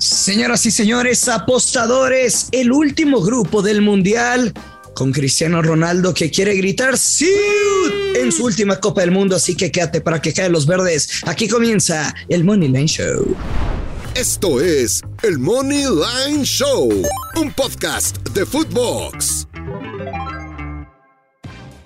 Señoras y señores, apostadores, el último grupo del Mundial con Cristiano Ronaldo que quiere gritar sí en su última Copa del Mundo, así que quédate para que caigan los verdes. Aquí comienza el Money Line Show. Esto es el Money Line Show, un podcast de Footbox.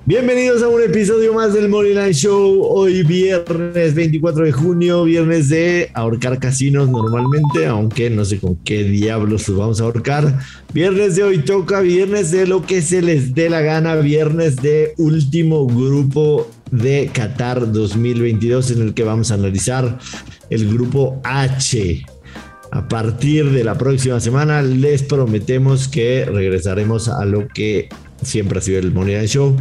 Bienvenidos a un episodio más del Money Line Show. Hoy viernes 24 de junio, viernes de ahorcar casinos normalmente, aunque no sé con qué diablos los vamos a ahorcar. Viernes de hoy toca, viernes de lo que se les dé la gana, viernes de último grupo de Qatar 2022 en el que vamos a analizar el grupo H. A partir de la próxima semana les prometemos que regresaremos a lo que siempre ha sido el Money Line Show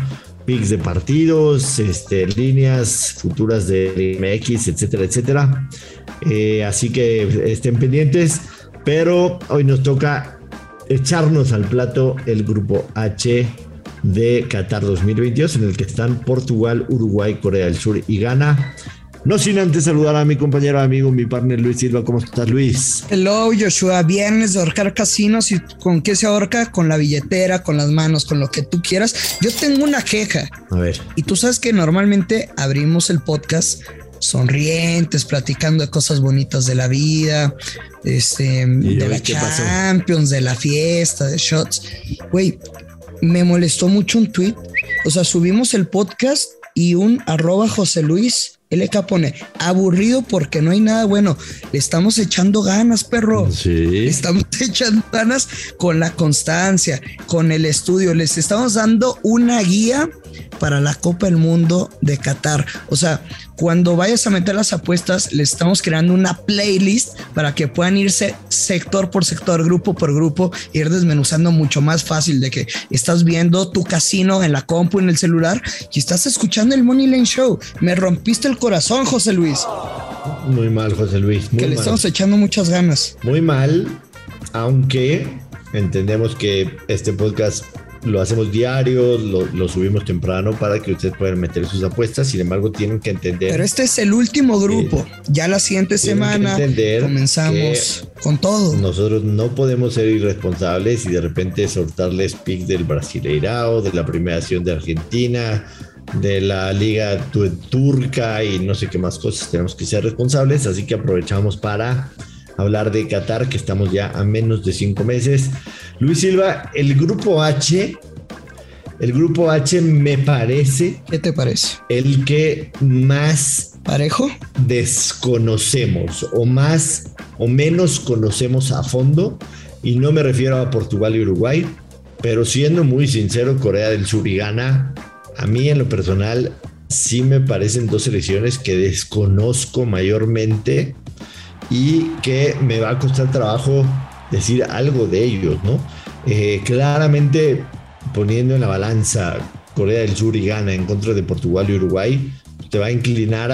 picks de partidos, este, líneas futuras de MX, etcétera, etcétera. Eh, así que estén pendientes, pero hoy nos toca echarnos al plato el grupo H de Qatar 2022, en el que están Portugal, Uruguay, Corea del Sur y Ghana. No sin antes saludar a mi compañero amigo, mi partner Luis Silva. ¿Cómo estás, Luis? Hello, Joshua. Viernes de ahorcar casinos. ¿Y con qué se ahorca? Con la billetera, con las manos, con lo que tú quieras. Yo tengo una queja. A ver. Y tú sabes que normalmente abrimos el podcast sonrientes, platicando de cosas bonitas de la vida, este, de la Champions, de la fiesta, de shots. Güey, me molestó mucho un tweet. O sea, subimos el podcast y un arroba José Luis LK pone aburrido porque no hay nada bueno. Le estamos echando ganas, perro. Sí. Le estamos echando ganas con la constancia, con el estudio. Les estamos dando una guía para la Copa del Mundo de Qatar. O sea, cuando vayas a meter las apuestas, les estamos creando una playlist para que puedan irse sector por sector, grupo por grupo, ir desmenuzando mucho más fácil de que estás viendo tu casino en la compu, en el celular y estás escuchando el Money Lane Show. Me rompiste el corazón, José Luis. Muy mal, José Luis. que le estamos echando muchas ganas. Muy mal, aunque entendemos que este podcast lo hacemos diario, lo, subimos temprano para que ustedes puedan meter sus apuestas. Sin embargo, tienen que entender. Pero este es el último grupo. ya la siguiente semana comenzamos con todo. Nosotros no podemos ser irresponsables y de repente soltarles pick del Brasileirao, de la premiación de Argentina, de la liga turca y no sé qué más cosas. Tenemos que ser responsables, así que aprovechamos para hablar de Qatar, que estamos ya a menos de cinco meses. Luis Silva, el grupo H, el grupo H me parece. ¿Qué te parece? El que más. ¿Parejo? Desconocemos o más o menos conocemos a fondo. Y no me refiero a Portugal y Uruguay, pero siendo muy sincero, Corea del Sur y Ghana, a mí en lo personal sí me parecen dos selecciones que desconozco mayormente y que me va a costar trabajo decir algo de ellos, ¿no? Eh, claramente poniendo en la balanza Corea del Sur y Ghana en contra de Portugal y Uruguay, te va a inclinar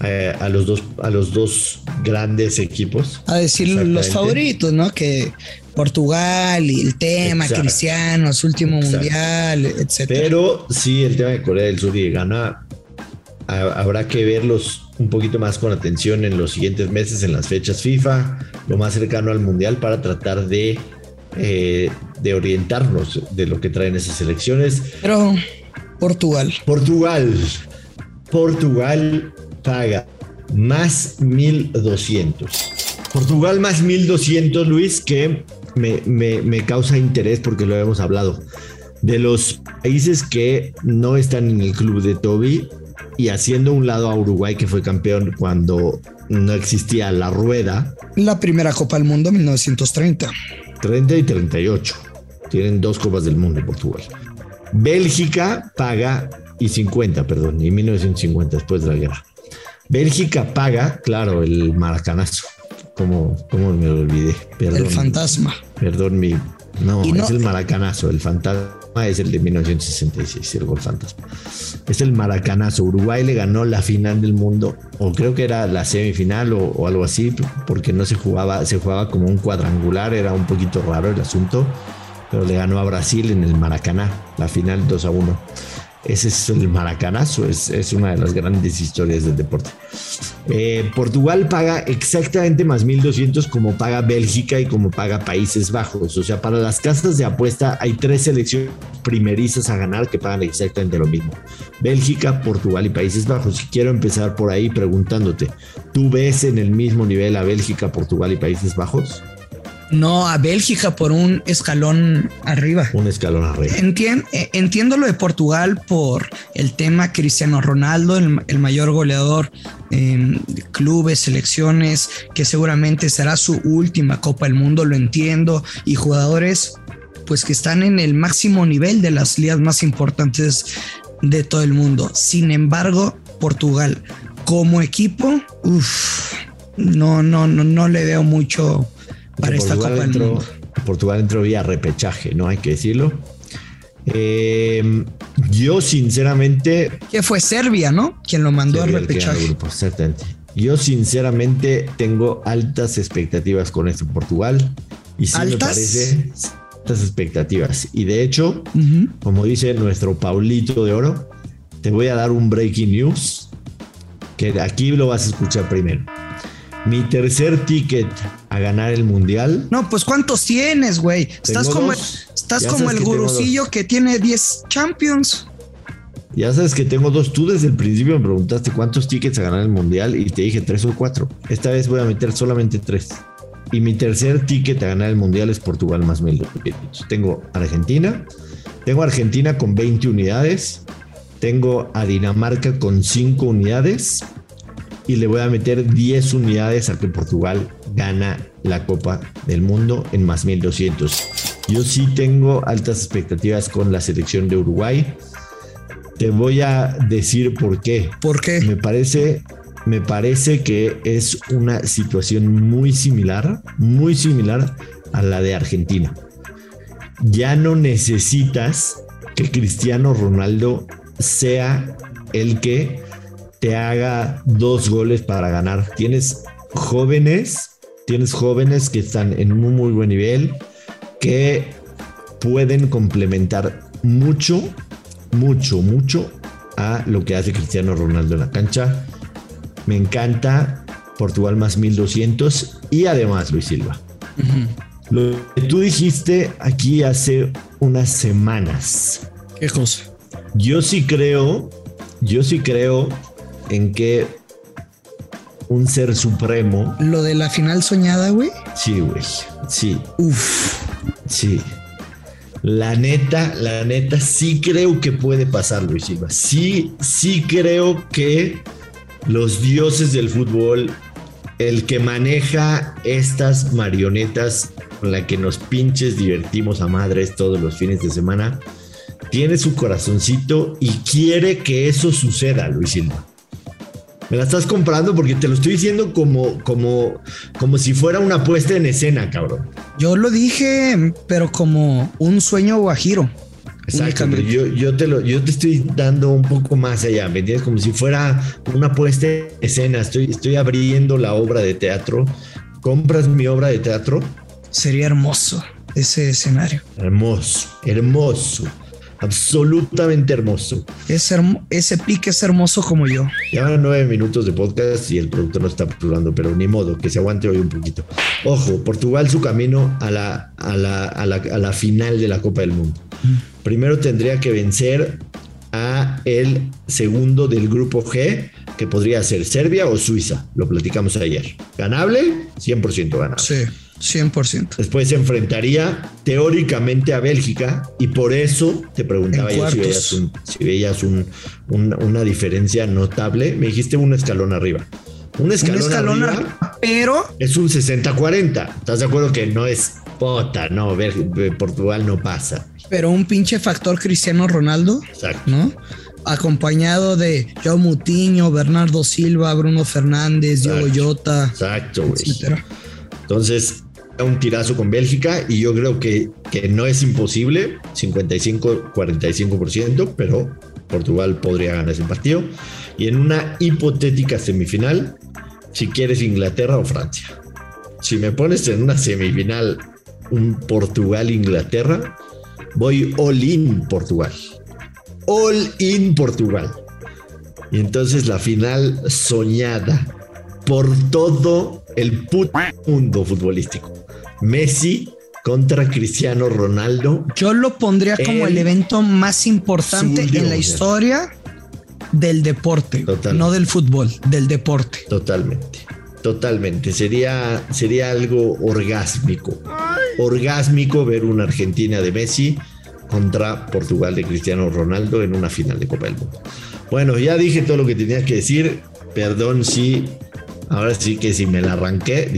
a, los, dos, a los dos grandes equipos. A decir los favoritos, ¿no? Que Portugal y el tema, Cristiano, su último mundial, etc. Pero sí, el tema de Corea del Sur y Ghana habrá que verlos un poquito más con atención en los siguientes meses, en las fechas FIFA, lo más cercano al Mundial, para tratar de, eh, de orientarnos de lo que traen esas elecciones. Pero Portugal. Portugal. Portugal paga más 1200. Portugal más 1200, Luis, que me, me causa interés porque lo hemos hablado. De los países que no están en el club de Toby, y haciendo un lado a Uruguay que fue campeón cuando no existía la rueda. La primera Copa del Mundo 1930. 30 y 38. Tienen dos Copas del Mundo Portugal. Bélgica paga y 50, perdón, y 1950 después de la guerra. Bélgica paga, claro, el maracanazo. Como, como me lo olvidé. el fantasma. Perdón, mi. No, es el maracanazo, el fantasma es el de 1966, el gol fantasma. Es el maracanazo. Uruguay le ganó la final del mundo, o creo que era la semifinal o, algo así, porque no se jugaba, se jugaba como un cuadrangular, era un poquito raro el asunto, pero le ganó a Brasil en el Maracaná, la final 2 a 1. Ese es el maracanazo, es, es una de las grandes historias del deporte. Eh, Portugal paga exactamente más 1200 como paga Bélgica y como paga Países Bajos. O sea, para las casas de apuesta hay tres selecciones primerizas a ganar que pagan exactamente lo mismo. Bélgica, Portugal y Países Bajos. Y quiero empezar por ahí preguntándote, ¿tú ves en el mismo nivel a Bélgica, Portugal y Países Bajos? No, a Bélgica por un escalón arriba. Un escalón arriba. Eh, entiendo lo de Portugal por el tema Cristiano Ronaldo, el, mayor goleador en clubes, selecciones, que seguramente será su última Copa del Mundo, lo entiendo, y jugadores pues que están en el máximo nivel de las ligas más importantes de todo el mundo. Sin embargo, Portugal como equipo, no, no, no, no le veo mucho para esta Copa del Mundo. Portugal entró vía repechaje, ¿no? Hay que decirlo. Em, yo sinceramente... Que fue Serbia, ¿no? Quien lo mandó al repechaje. Grupo, Yo sinceramente tengo altas expectativas con este Portugal. Y sí me parece altas expectativas. Y de hecho, como dice nuestro Paulito de Oro, te voy a dar un breaking news que aquí lo vas a escuchar primero. Mi tercer ticket a ganar el mundial. No, pues ¿cuántos tienes, güey? Estás como, estás como el gurucillo que tiene 10 champions. Ya sabes que tengo dos. Tú desde el principio me preguntaste cuántos tickets a ganar el mundial y te dije tres o cuatro. Esta vez voy a meter solamente tres. Y mi tercer ticket a ganar el mundial es Portugal más mil. Tengo Argentina. Tengo Argentina con 20 unidades. Tengo a Dinamarca con 5 unidades y le voy a meter 10 unidades a que Portugal gana la Copa del Mundo en más 1200. Yo sí tengo altas expectativas con la selección de Uruguay. Te voy a decir por qué. ¿Por qué? Me parece, me parece que es una situación muy similar, muy similar a la de Argentina. Ya no necesitas que Cristiano Ronaldo sea el que te haga dos goles para ganar. Tienes jóvenes, tienes jóvenes que están en un muy buen nivel, que pueden complementar mucho, mucho, mucho a lo que hace Cristiano Ronaldo en la cancha. Me encanta Portugal más 1200 y además Luis Silva. Lo que tú dijiste aquí hace unas semanas. ¿Qué cosa? Yo sí creo, yo sí creo en que un ser supremo. Lo de la final soñada, güey. Sí, güey. Sí. Uf. Sí. La neta, la neta, sí creo que puede pasar, Luis Silva. Sí, sí creo que los dioses del fútbol, el que maneja estas marionetas con la que nos pinches divertimos a madres todos los fines de semana, tiene su corazoncito y quiere que eso suceda, Luis Silva. Me la estás comprando porque te lo estoy diciendo como, como, como si fuera una puesta en escena, cabrón. Yo lo dije, pero como un sueño guajiro. Exacto, yo, yo, te lo, yo te estoy dando un poco más allá, ¿me entiendes? Como si fuera una puesta en escena. Estoy, estoy abriendo la obra de teatro. ¿Compras mi obra de teatro? Sería hermoso ese escenario. Hermoso, hermoso absolutamente hermoso. ese pique es hermoso como yo. Llevan nueve minutos de podcast y el productor no está hablando, pero ni modo, que se aguante hoy un poquito. Ojo, Portugal su camino a la, a la, a la, a la final de la Copa del Mundo. Primero tendría que vencer a el segundo del grupo G, que podría ser Serbia o Suiza. Lo platicamos ayer. ¿Ganable? 100% ganable. Sí. 100%. Después se enfrentaría teóricamente a Bélgica y por eso te preguntaba yo si veías, una diferencia notable. Me dijiste un escalón arriba. Un escalón, arriba, pero es un 60-40. ¿Estás de acuerdo que no es pota? No, Portugal no pasa. Pero un pinche factor Cristiano Ronaldo, Exacto. ¿no? Acompañado de Joe Mutiño, Bernardo Silva, Bruno Fernández, Diogo Jota. Exacto, güey. Entonces, un tirazo con Bélgica y yo creo que, que no es imposible, 55-45%, pero Portugal podría ganar ese partido. Y en una hipotética semifinal, si quieres Inglaterra o Francia. Si me pones en una semifinal un Portugal-Inglaterra, voy all in Portugal. all in Portugal. Y entonces la final soñada por todo el mundo futbolístico. Messi contra Cristiano Ronaldo. Yo lo pondría como el evento más importante en la historia del deporte, no del fútbol, del deporte. Totalmente, totalmente. Sería, sería algo orgásmico. Orgásmico ver una Argentina de Messi contra Portugal de Cristiano Ronaldo en una final de Copa del Mundo. Bueno, ya dije todo lo que tenía que decir. Perdón si ahora sí que si me la arranqué.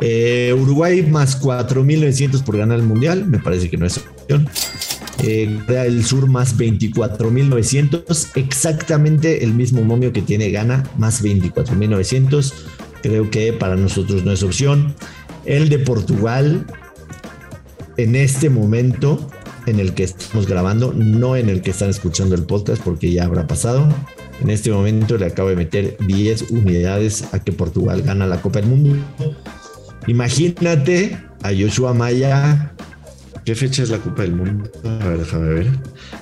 Eh, Uruguay más 4.900 por ganar el mundial. Me parece que no es opción. Eh, el Sur más 24.900. Exactamente el mismo momio que tiene Gana más 24.900. Creo que para nosotros no es opción. El de Portugal en este momento en el que estamos grabando, no en el que están escuchando el podcast porque ya habrá pasado. En este momento le acabo de meter 10 unidades a que Portugal gana la Copa del Mundo. Imagínate a Joshua Maya. ¿Qué fecha es la Copa del Mundo? A ver, déjame ver.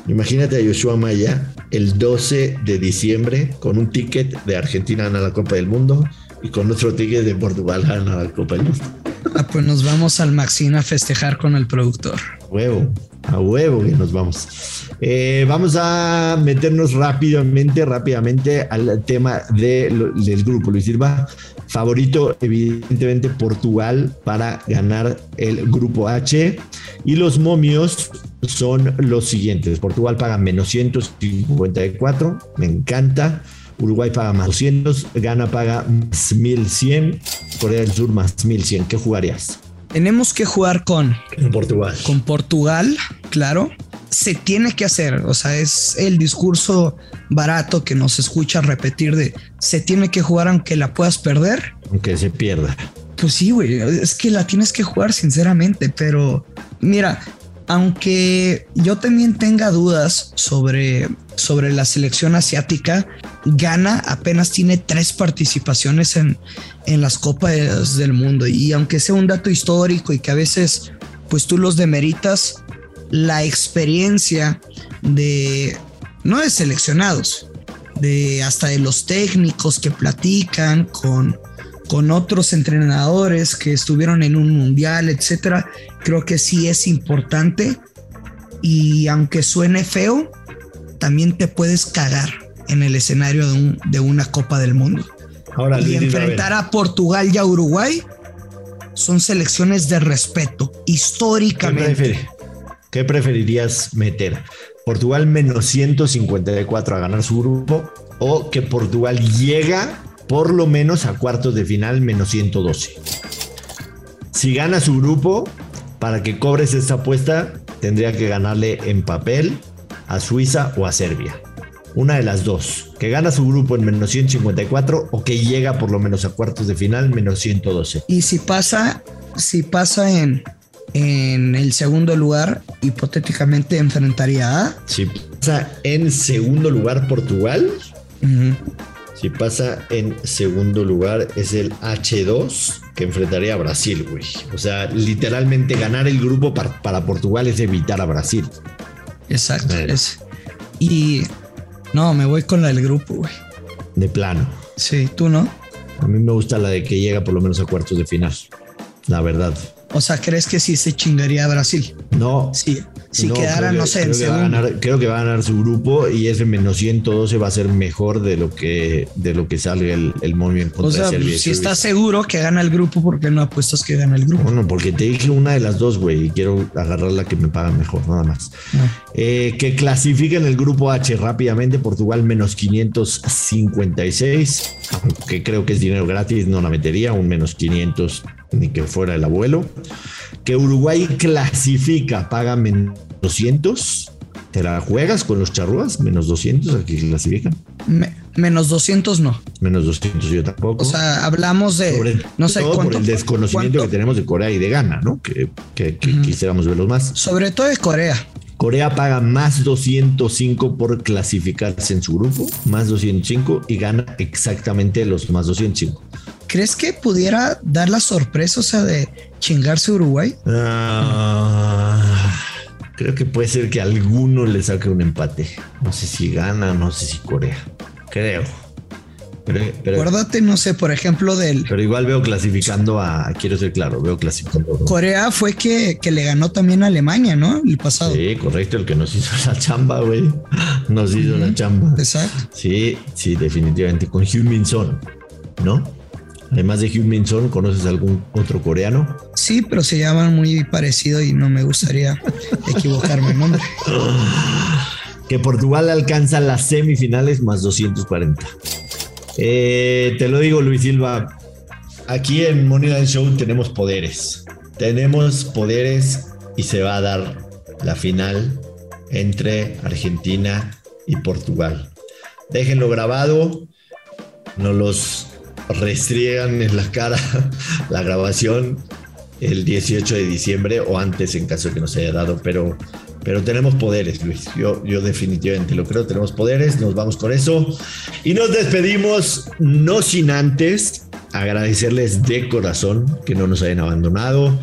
Imagínate a Joshua Maya el 12 de diciembre con un ticket de Argentina gana la Copa del Mundo y con otro ticket de Portugal gana la Copa del Mundo. Ah, pues nos vamos al Maxine a festejar con el productor. Huevo, a huevo que nos vamos. Eh, vamos a meternos rápidamente, rápidamente al tema del grupo. Luis Silva, favorito, evidentemente, Portugal para ganar el grupo H. Y los momios son los siguientes: Portugal paga menos 154, me encanta. Uruguay paga más 200, Ghana paga más 1100, Corea del Sur más 1100. ¿Qué jugarías? Tenemos que jugar con Portugal. Con Portugal, claro. Se tiene que hacer, o sea, es el discurso barato que nos escucha repetir de se tiene que jugar aunque la puedas perder. Aunque se pierda. Pues sí, güey, es que la tienes que jugar sinceramente, pero mira, aunque yo también tenga dudas sobre, sobre la selección asiática, Ghana apenas tiene tres participaciones en, en las copas del mundo. Y aunque sea un dato histórico y que a veces pues tú los demeritas, la experiencia de, no de seleccionados, de hasta de los técnicos que platican con, con otros entrenadores que estuvieron en un mundial, etcétera, creo que sí es importante. Y aunque suene feo, también te puedes cagar en el escenario de, una Copa del Mundo. Ahora, y enfrentar a, Portugal y a Uruguay son selecciones de respeto históricamente. ¿Qué, preferirías meter? ¿Portugal menos 154 a ganar su grupo o que Portugal llega por lo menos a cuartos de final menos 112. Si gana su grupo, para que cobres esta apuesta, tendría que ganarle en papel a Suiza o a Serbia. Una de las dos, que gana su grupo en menos 154 o que llega por lo menos a cuartos de final menos 112. Y si pasa, si pasa en, en el segundo lugar, hipotéticamente enfrentaría a... Si pasa en segundo lugar Portugal, si pasa en segundo lugar es el H2 que enfrentaría a Brasil, güey. O sea, literalmente ganar el grupo para, Portugal es evitar a Brasil. Exacto. y no, me voy con la del grupo, güey. De plano. Sí, tú no. A mí me gusta la de que llega por lo menos a cuartos de final. La verdad. O sea, ¿crees que sí se chingaría a Brasil? No. Sí. Si quedara, no sé, creo que va a ganar su grupo y ese menos 112 va a ser mejor de lo que, de lo que salga el, el movimiento o sea, Si estás seguro que gana el grupo, ¿por qué no apuestas que gana el grupo? Bueno, porque te dije una de las dos, güey, y quiero agarrar la que me paga mejor, nada más. Ah. Eh, que clasifiquen el grupo H rápidamente, Portugal menos 556, aunque creo que es dinero gratis, no la metería, un menos 500 ni que fuera el abuelo. Que Uruguay clasifica, paga menos 200. ¿Te la juegas con los charrúas? Menos 200, aquí clasifican. menos 200 no. Menos 200 yo tampoco. O sea, hablamos de no sé cuánto, por el desconocimiento que tenemos de Corea y de Ghana, ¿no? Que, que, quisiéramos verlos más. Sobre todo de Corea. Corea paga más 205 por clasificarse en su grupo, más 205 y gana exactamente los más 205. ¿Crees que pudiera dar la sorpresa, o sea, de chingarse Uruguay? Ah, creo que puede ser que alguno le saque un empate. No sé si gana, no sé si Corea. Creo. Pero, Acuérdate, no sé, por ejemplo, del. Pero igual veo clasificando a. Quiero ser claro, veo clasificando. Corea fue que, le ganó también a Alemania, ¿no? El pasado. Sí, correcto, el que nos hizo la chamba, güey. Nos hizo la chamba. Exacto. Sí, sí, definitivamente. Con Hyun Min Son, ¿no? Además de Hyun Min Son, ¿conoces algún otro coreano? Sí, pero se llaman muy parecido y no me gustaría equivocarme el nombre. que Portugal alcanza las semifinales más 240. Eh, te lo digo, Luis Silva. Aquí en Moneyline Show tenemos poderes. Tenemos poderes y se va a dar la final entre Argentina y Portugal. Déjenlo grabado. No los restriegan en la cara la grabación el 18 de diciembre o antes en caso de que no se haya dado, pero pero tenemos poderes, Luis. Yo, yo definitivamente lo creo, tenemos poderes, nos vamos con eso. Y nos despedimos, no sin antes agradecerles de corazón que no nos hayan abandonado.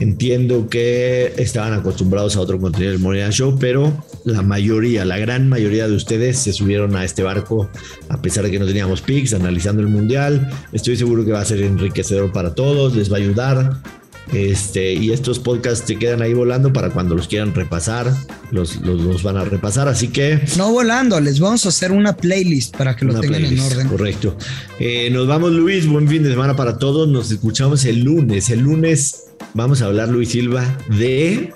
Entiendo que estaban acostumbrados a otro contenido del Morena Show, pero la mayoría, la gran mayoría de ustedes se subieron a este barco a pesar de que no teníamos pics, analizando el mundial. Estoy seguro que va a ser enriquecedor para todos, les va a ayudar. Este, y estos podcasts te quedan ahí volando para cuando los quieran repasar, los, los, van a repasar. Así que. No volando, les vamos a hacer una playlist para que lo tengan en orden. Correcto. Eh, nos vamos, Luis. Buen fin de semana para todos. Nos escuchamos el lunes. El lunes vamos a hablar, Luis Silva, de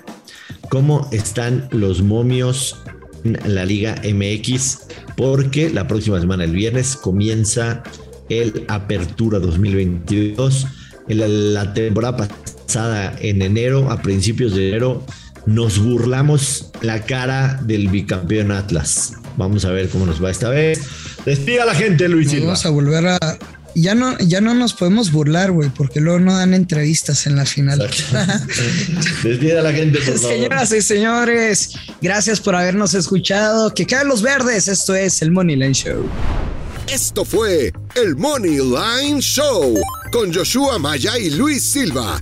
cómo están los momios en la Liga MX, porque la próxima semana, el viernes, comienza el Apertura 2022. En la temporada pasada en enero, a principios de enero, nos burlamos la cara del bicampeón Atlas. Vamos a ver cómo nos va esta vez. Despida a la gente, Luis Silva. Vamos a volver a. Ya no, ya no nos podemos burlar, güey, porque luego no dan entrevistas en la final. Despida a la gente, por favor. Señoras y señores, gracias por habernos escuchado. Que caen los verdes. Esto es el Money Line Show. Esto fue el Money Line Show con Joshua Maya y Luis Silva